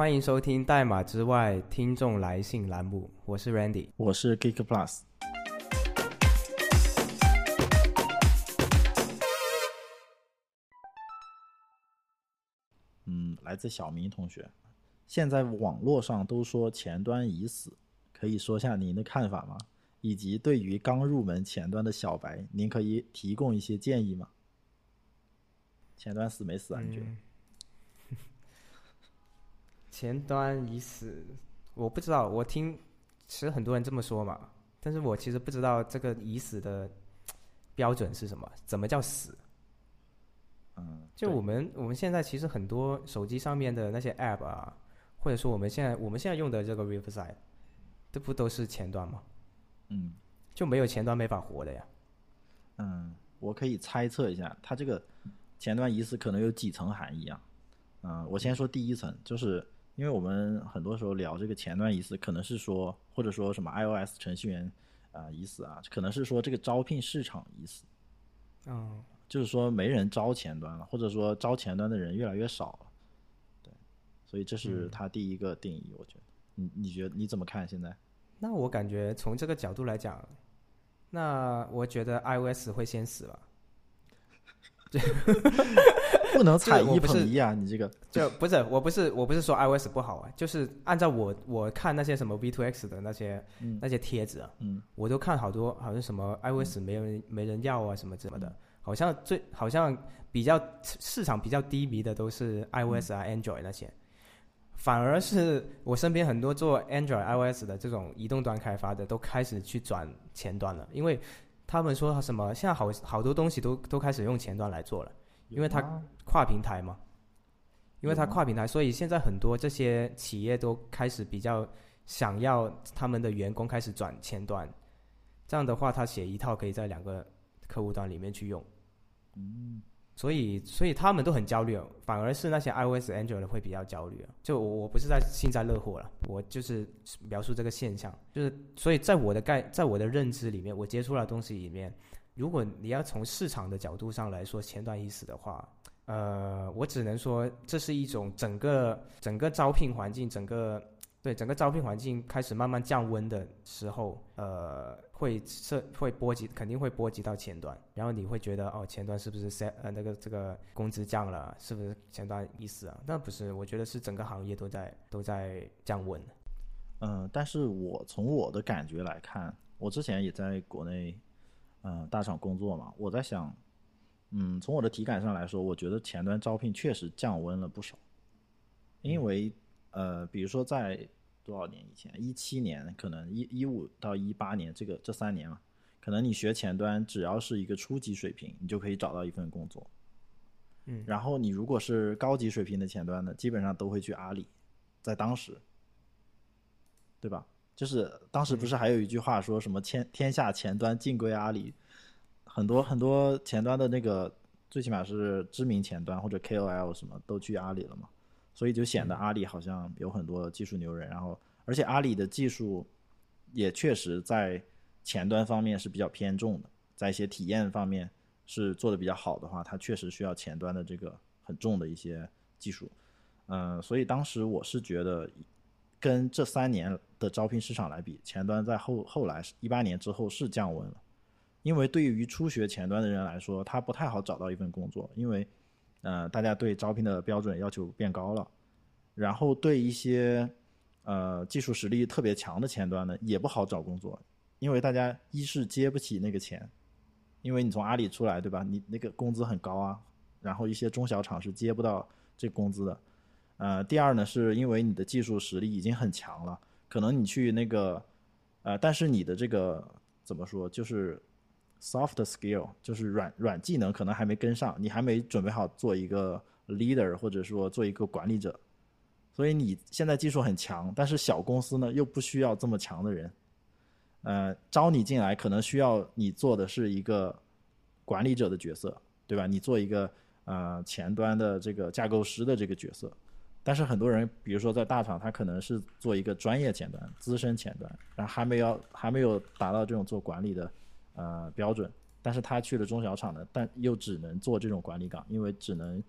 欢迎收听《代码之外》听众来信栏目，我是 Randy，我是 Geek Plus。嗯，来自小明同学，现在网络上都说前端已死，可以说下您的看法吗？以及对于刚入门前端的小白，您可以提供一些建议吗？前端死没死啊？你觉得？前端已死，我不知道。我听其实很多人这么说嘛，但是我其实不知道这个已死的标准是什么？怎么叫死？嗯，就我们我们现在其实很多手机上面的那些 App 啊，或者说我们现在我们现在用的这个 Riverside，这不都是前端吗？嗯，就没有前端没法活的呀。嗯，我可以猜测一下，它这个前端已死可能有几层含义啊？嗯，我先说第一层，就是因为我们很多时候聊这个前端已死，可能是说或者说什么 iOS 程序员啊已死啊，可能是说这个招聘市场已死。嗯，就是说没人招前端了，或者说招前端的人越来越少了。对，所以这是他第一个定义，我觉得。你你觉得你怎么看现在？那我感觉从这个角度来讲，那我觉得 iOS 会先死吧。不能踩一捧一啊！你这个就 不是，我不是，我不是说 iOS 不好啊，就是按照我我看那些什么 V2X 的那些、嗯那些帖子啊，嗯我都看好多，好像什么 iOS 没人、没人要啊，什么什么的，好像最好像比较市场比较低迷的都是 iOS 啊、Android 那些，反而是我身边很多做 Android、iOS 的这种移动端开发的都开始去转前端了，因为他们说什么现在好好多东西都都开始用前端来做了。因为它啊。跨平台嘛，因为它跨平台，所以现在很多这些企业都开始比较想要他们的员工开始转前端，这样的话，他写一套可以在两个客户端里面去用，嗯。所以所以他们都很焦虑哦，反而是那些 iOS、Android 会比较焦虑啊。就我我不是在幸灾乐祸了，我就是描述这个现象，就是所以在我的概在我的认知里面，我接触到的东西里面，如果你要从市场的角度上来说前端意思的话，呃，我只能说这是一种整个整个招聘环境，整个对整个招聘环境开始慢慢降温的时候，呃，会涉会波及，肯定会波及到前端，然后你会觉得哦，前端是不是 set 呃那个这个工资降了，是不是前端意思啊？那不是，我觉得是整个行业都在都在降温。嗯，但是我从我的感觉来看，我之前也在国内嗯、大厂工作嘛，我在想，嗯，从我的体感上来说，我觉得前端招聘确实降温了不少，因为呃，比如说在多少年以前，一七年，可能一一五到一八年这个这三年嘛，可能你学前端只要是一个初级水平，你就可以找到一份工作。嗯然后你如果是高级水平的前端呢，基本上都会去阿里，在当时，对吧？就是当时不是还有一句话说什么“天天下前端尽归阿里”，很多很多前端的那个，最起码是知名前端或者 KOL 什么都去阿里了嘛，所以就显得阿里好像有很多技术牛人，然后而且阿里的技术也确实在前端方面是比较偏重的，在一些体验方面是做的比较好的话，它确实需要前端的这个很重的一些技术。嗯、所以当时我是觉得，跟这三年的招聘市场来比，前端在后后来一八年之后是降温了，因为对于初学前端的人来说，他不太好找到一份工作，因为呃大家对招聘的标准要求变高了，然后对一些呃技术实力特别强的前端呢也不好找工作，因为大家一是接不起那个钱，因为你从阿里出来对吧？你那个工资很高啊，然后一些中小厂是接不到这工资的。呃，第二呢，是因为你的技术实力已经很强了，可能你去那个，呃，但是你的这个怎么说，就是 soft skill，就是软软技能可能还没跟上，你还没准备好做一个 leader 或者说做一个管理者，所以你现在技术很强，但是小公司呢又不需要这么强的人，呃，招你进来可能需要你做的是一个管理者的角色，对吧？你做一个呃前端的这个架构师的这个角色。但是很多人，比如说在大厂，他可能是做一个专业前端、资深前端，然后还没有还没有达到这种做管理的呃标准，但是他去了中小厂呢，但又只能做这种管理岗，因为只能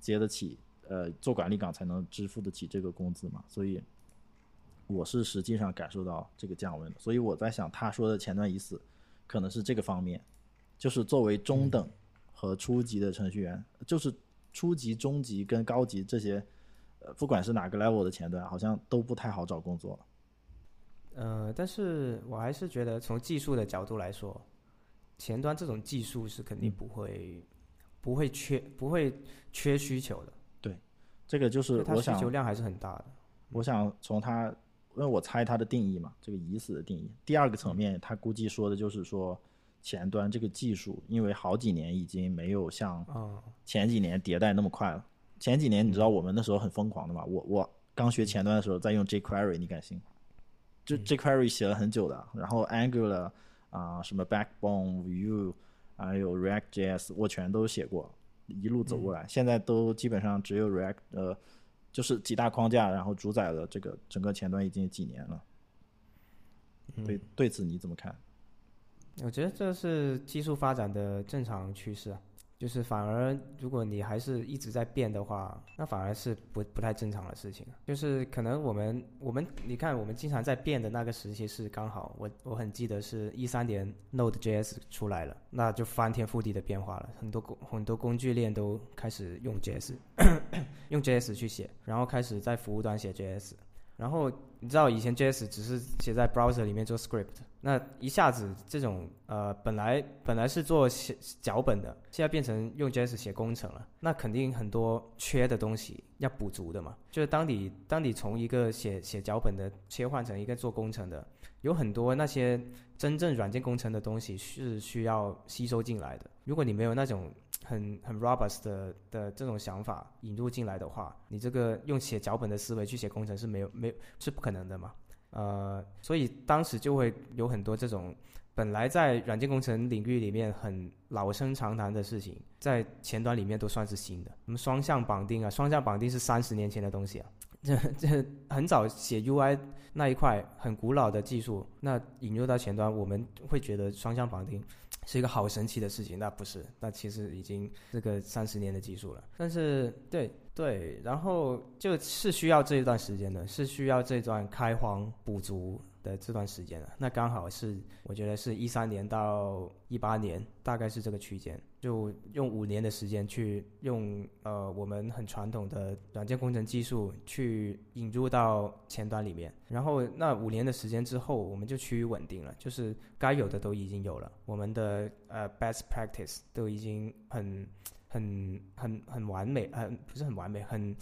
接得起呃做管理岗才能支付得起这个工资嘛，所以我是实际上感受到这个降温的。所以我在想，他说的前端已死，可能是这个方面，就是作为中等和初级的程序员，就是初级、中级跟高级这些，不管是哪个 level 的前端，好像都不太好找工作了。呃，但是我还是觉得从技术的角度来说，前端这种技术是肯定不会、不会缺、不会缺需求的。对这个就是我想求量还是很大的。我想从它，因为我猜它的定义嘛，这个已死的定义。第二个层面，他估计说的就是说，前端这个技术，因为好几年已经没有像啊、前几年迭代那么快了。前几年你知道我们那时候很疯狂的嘛，我我刚学前端的时候在用 jQuery，你敢信？就 jQuery 写了很久的，然后 Angular 啊、什么 Backbone、Vue，还有 React.js，我全都写过，一路走过来。现在都基本上只有 React，呃，就是几大框架，然后主宰了这个整个前端已经几年了。对，对此你怎么看？我觉得这是技术发展的正常趋势啊，就是反而如果你还是一直在变的话，那反而是不不太正常的事情。就是可能我们我们你看我们经常在变的那个时期是刚好我我很记得是一三年 Node.js 出来了，那就翻天覆地的变化了，很多工很多工具链都开始用 JS 用 JS 去写，然后开始在服务端写 JS。然后你知道以前 JS 只是写在 browser 里面做 script，那一下子这种呃本来本来是做写脚本的，现在变成用 JS 写工程了，那肯定很多缺的东西要补足的嘛。就是当你当你从一个写写脚本的切换成一个做工程的，有很多那些真正软件工程的东西是需要吸收进来的。如果你没有那种很很 robust 的的这种想法引入进来的话，你这个用写脚本的思维去写工程是没有没有是不可能的嘛。呃，所以当时就会有很多这种本来在软件工程领域里面很老生常谈的事情，在前端里面都算是新的。什么双向绑定啊，双向绑定是三十年前的东西啊。这这很早写 UI 那一块很古老的技术，那引入到前端，我们会觉得双向绑定是一个好神奇的事情，那不是，那其实已经这个三十年的技术了。但是对对，然后就是需要这一段时间的，是需要这段开荒补足的这段时间的。那刚好是我觉得是一三年到一八年，大概是这个区间，就用五年的时间去用呃我们很传统的软件工程技术去引入到前端里面，然后那五年的时间之后，我们就趋于稳定了，就是该有的都已经有了，我们的呃 best practice 都已经很很很很完美，呃不是很完美，很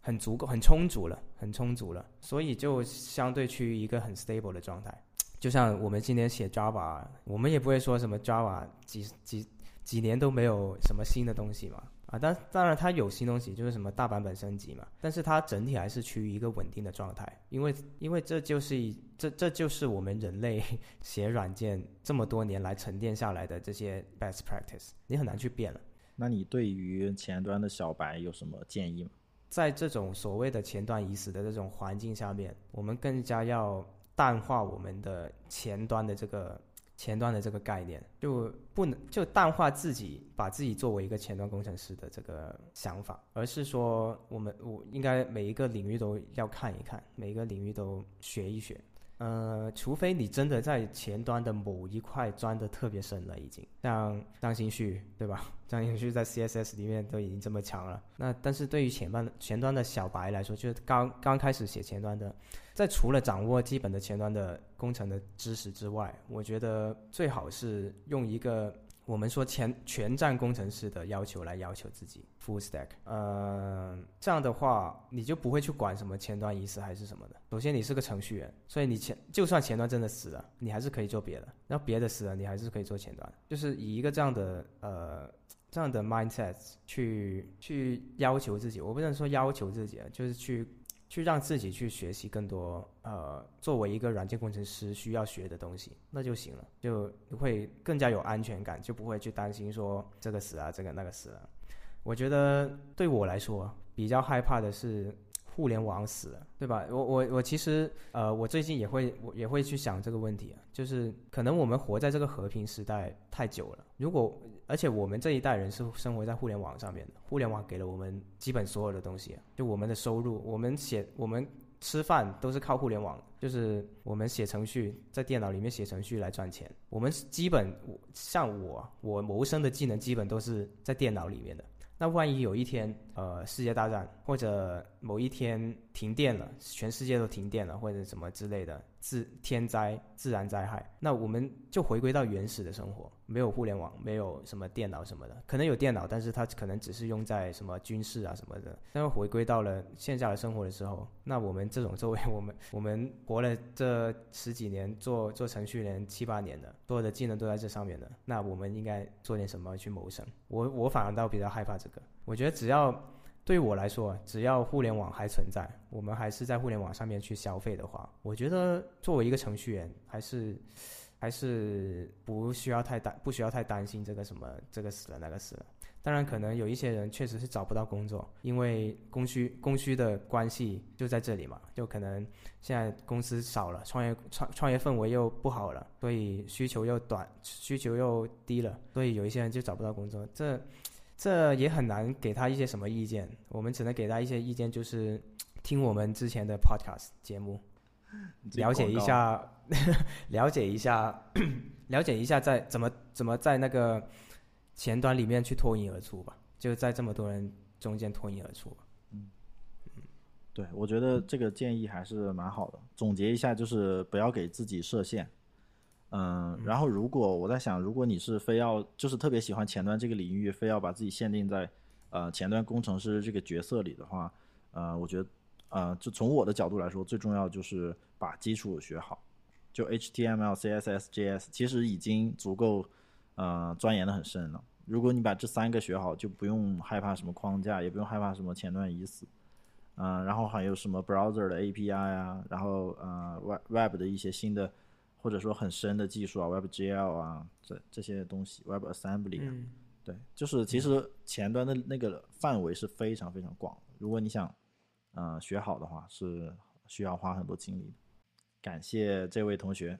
很足够、很充足了，很充足了，所以就相对趋于一个很 stable 的状态。就像我们今天写 Java，我们也不会说什么 Java 几几几年都没有什么新的东西嘛，啊，但当然它有新东西，就是什么大版本升级嘛，但是它整体还是趋于一个稳定的状态，因为因为这就是一这这就是我们人类写软件这么多年来沉淀下来的这些 best practice，你很难去变了。那你对于前端的小白有什么建议吗？在这种所谓的前端已死的这种环境下面，我们更加要淡化我们的前端的这个前端的这个概念，就不能就淡化自己把自己作为一个前端工程师的这个想法，而是说我们我应该每一个领域都要看一看，每一个领域都学一学。呃，除非你真的在前端的某一块钻的特别深了，已经像张新旭，对吧？张新旭在 CSS 里面都已经这么强了。那但是对于前端前端的小白来说，就是刚刚开始写前端的，在除了掌握基本的前端的工程的知识之外，我觉得最好是用一个我们说全全站工程师的要求来要求自己 full stack，呃，这样的话你就不会去管什么前端已死还是什么的。首先你是个程序员，所以你前就算前端真的死了，你还是可以做别的；然后别的死了，你还是可以做前端。就是以一个这样的呃这样的 mindset 去去要求自己，我不能说要求自己啊，就是去去让自己去学习更多呃，作为一个软件工程师需要学的东西，那就行了，就会更加有安全感，就不会去担心说这个死啊，这个那个死了。我觉得对我来说比较害怕的是互联网死了，对吧？我我我其实呃，我最近也会我也会去想这个问题啊，就是可能我们活在这个和平时代太久了，如果而且我们这一代人是生活在互联网上面的，互联网给了我们基本所有的东西，就我们的收入，我们写我们吃饭都是靠互联网，就是我们写程序在电脑里面写程序来赚钱，我们基本像我我谋生的技能基本都是在电脑里面的。那万一有一天，呃，世界大战或者某一天停电了，全世界都停电了，或者什么之类的自天灾、自然灾害，那我们就回归到原始的生活，没有互联网，没有什么电脑什么的，可能有电脑，但是它可能只是用在什么军事啊什么的。但回归到了线下的生活的时候，那我们这种作为 我们我们活了这十几年，做做程序员七八年的，所有的技能都在这上面的，那我们应该做点什么去谋生？我我反而倒比较害怕这个。我觉得只要对于我来说，只要互联网还存在，我们还是在互联网上面去消费的话，我觉得作为一个程序员，还是还是不需要太担不需要太担心这个什么这个死了那个死了。当然，可能有一些人确实是找不到工作，因为供需供需的关系就在这里嘛，就可能现在公司少了，创业创创业氛围又不好了，所以需求又短，需求又低了，所以有一些人就找不到工作。这这也很难给他一些什么意见，我们只能给他一些意见，就是听我们之前的 podcast 节目，了解一下，了解一下，了解一下，在怎么怎么在那个前端里面去脱颖而出吧，就在这么多人中间脱颖而出。嗯嗯，对，我觉得这个建议还是蛮好的。总结一下，就是不要给自己设限。嗯，然后如果我在想，如果你是非要就是特别喜欢前端这个领域，非要把自己限定在呃前端工程师这个角色里的话，呃，我觉得呃，就从我的角度来说，最重要就是把基础学好。就 HTML、CSS、JS 其实已经足够呃钻研的很深了。如果你把这三个学好，就不用害怕什么框架，也不用害怕什么前端已死。嗯，然后还有什么 browser 的 API 啊，然后呃 web web 的一些新的。或者说很深的技术啊，WebGL 啊，这这些东西，WebAssembly，对，就是其实前端的那个范围是非常非常广。如果你想，嗯，学好的话，是需要花很多精力的。感谢这位同学。